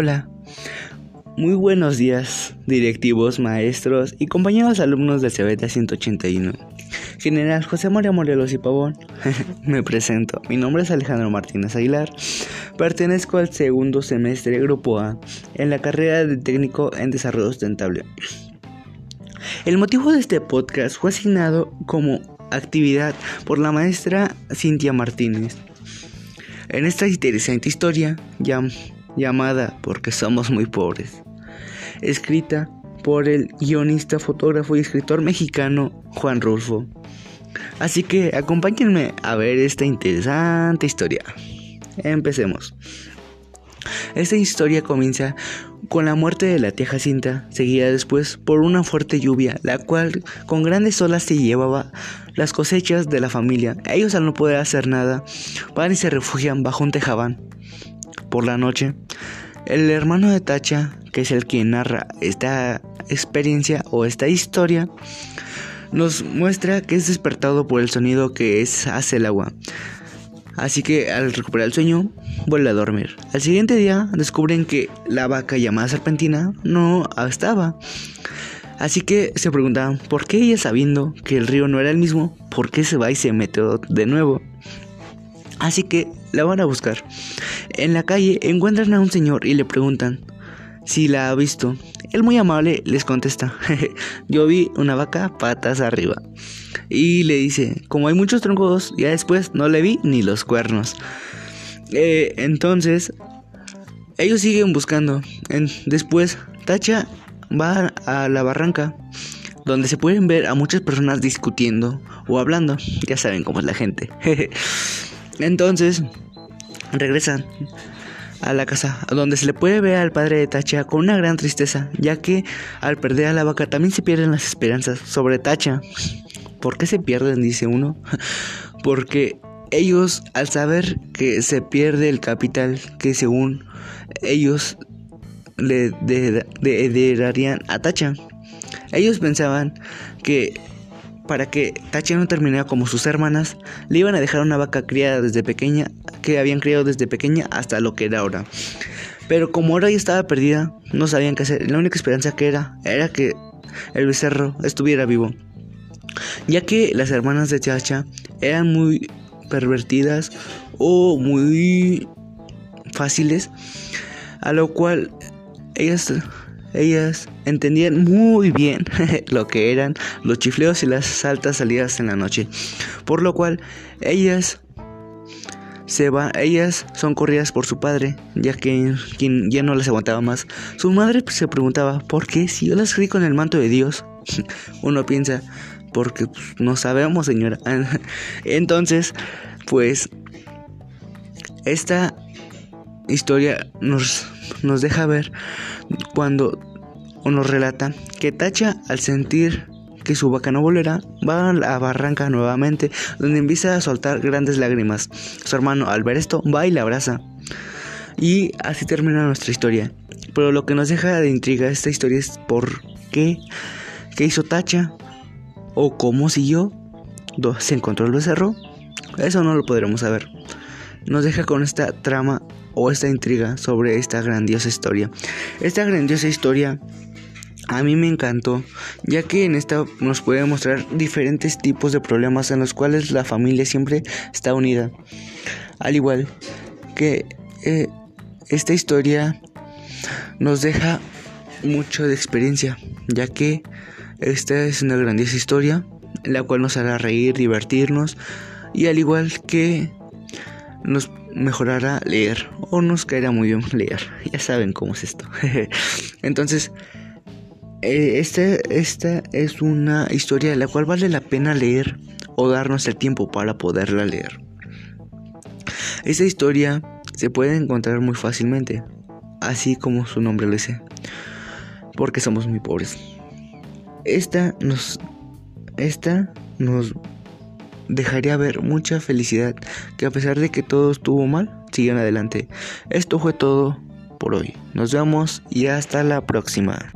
Hola, muy buenos días, directivos, maestros y compañeros alumnos del CBT 181. General José María Morelos y Pavón, me presento. Mi nombre es Alejandro Martínez Aguilar. Pertenezco al segundo semestre Grupo A en la carrera de técnico en desarrollo sustentable. El motivo de este podcast fue asignado como actividad por la maestra Cintia Martínez. En esta interesante historia, llamada Porque somos muy pobres, escrita por el guionista, fotógrafo y escritor mexicano Juan Rulfo. Así que acompáñenme a ver esta interesante historia. Empecemos. Esta historia comienza con la muerte de la tía Jacinta, seguida después por una fuerte lluvia, la cual con grandes olas se llevaba las cosechas de la familia. Ellos al no poder hacer nada, van y se refugian bajo un tejabán. Por la noche, el hermano de Tacha, que es el quien narra esta experiencia o esta historia, nos muestra que es despertado por el sonido que es, hace el agua. Así que al recuperar el sueño, vuelve a dormir. Al siguiente día descubren que la vaca llamada serpentina no estaba. Así que se preguntaban por qué ella sabiendo que el río no era el mismo, por qué se va y se mete de nuevo. Así que la van a buscar. En la calle encuentran a un señor y le preguntan si la ha visto. Él muy amable les contesta, yo vi una vaca patas arriba. Y le dice, como hay muchos troncos, ya después no le vi ni los cuernos. Eh, entonces, ellos siguen buscando. después, Tacha va a la barranca, donde se pueden ver a muchas personas discutiendo o hablando. Ya saben cómo es la gente. entonces, regresan a la casa, donde se le puede ver al padre de Tacha con una gran tristeza, ya que al perder a la vaca también se pierden las esperanzas sobre Tacha. ¿Por qué se pierden? dice uno. Porque ellos, al saber que se pierde el capital que según ellos le heredarían a Tacha, ellos pensaban que para que Tacha no terminara como sus hermanas, le iban a dejar una vaca criada desde pequeña, que habían criado desde pequeña hasta lo que era ahora. Pero como ahora ya estaba perdida, no sabían qué hacer. La única esperanza que era era que el becerro estuviera vivo. Ya que las hermanas de Chacha eran muy pervertidas o muy fáciles, a lo cual ellas ellas entendían muy bien lo que eran los chifleos y las altas salidas en la noche, por lo cual ellas se ellas son corridas por su padre, ya que quien ya no las aguantaba más. Su madre se preguntaba, ¿por qué si yo las crié con el manto de Dios? Uno piensa, porque pues, no sabemos, señora. Entonces, pues esta historia nos, nos deja ver cuando uno relata que Tacha al sentir que su vaca no volverá, va a la barranca nuevamente, donde empieza a soltar grandes lágrimas. Su hermano al ver esto va y la abraza. Y así termina nuestra historia. Pero lo que nos deja de intriga esta historia es por qué, qué hizo Tacha o cómo siguió, se encontró el becerro. Eso no lo podremos saber. Nos deja con esta trama o esta intriga sobre esta grandiosa historia. Esta grandiosa historia a mí me encantó, ya que en esta nos puede mostrar diferentes tipos de problemas en los cuales la familia siempre está unida. Al igual que eh, esta historia nos deja mucho de experiencia, ya que esta es una grandiosa historia, la cual nos hará reír, divertirnos y al igual que nos mejorará leer o nos caerá muy bien leer. Ya saben cómo es esto. Entonces, eh, esta, esta es una historia la cual vale la pena leer o darnos el tiempo para poderla leer. Esta historia se puede encontrar muy fácilmente, así como su nombre lo dice, porque somos muy pobres. Esta nos, esta nos dejaría ver mucha felicidad que a pesar de que todo estuvo mal, sigan adelante. Esto fue todo por hoy. Nos vemos y hasta la próxima.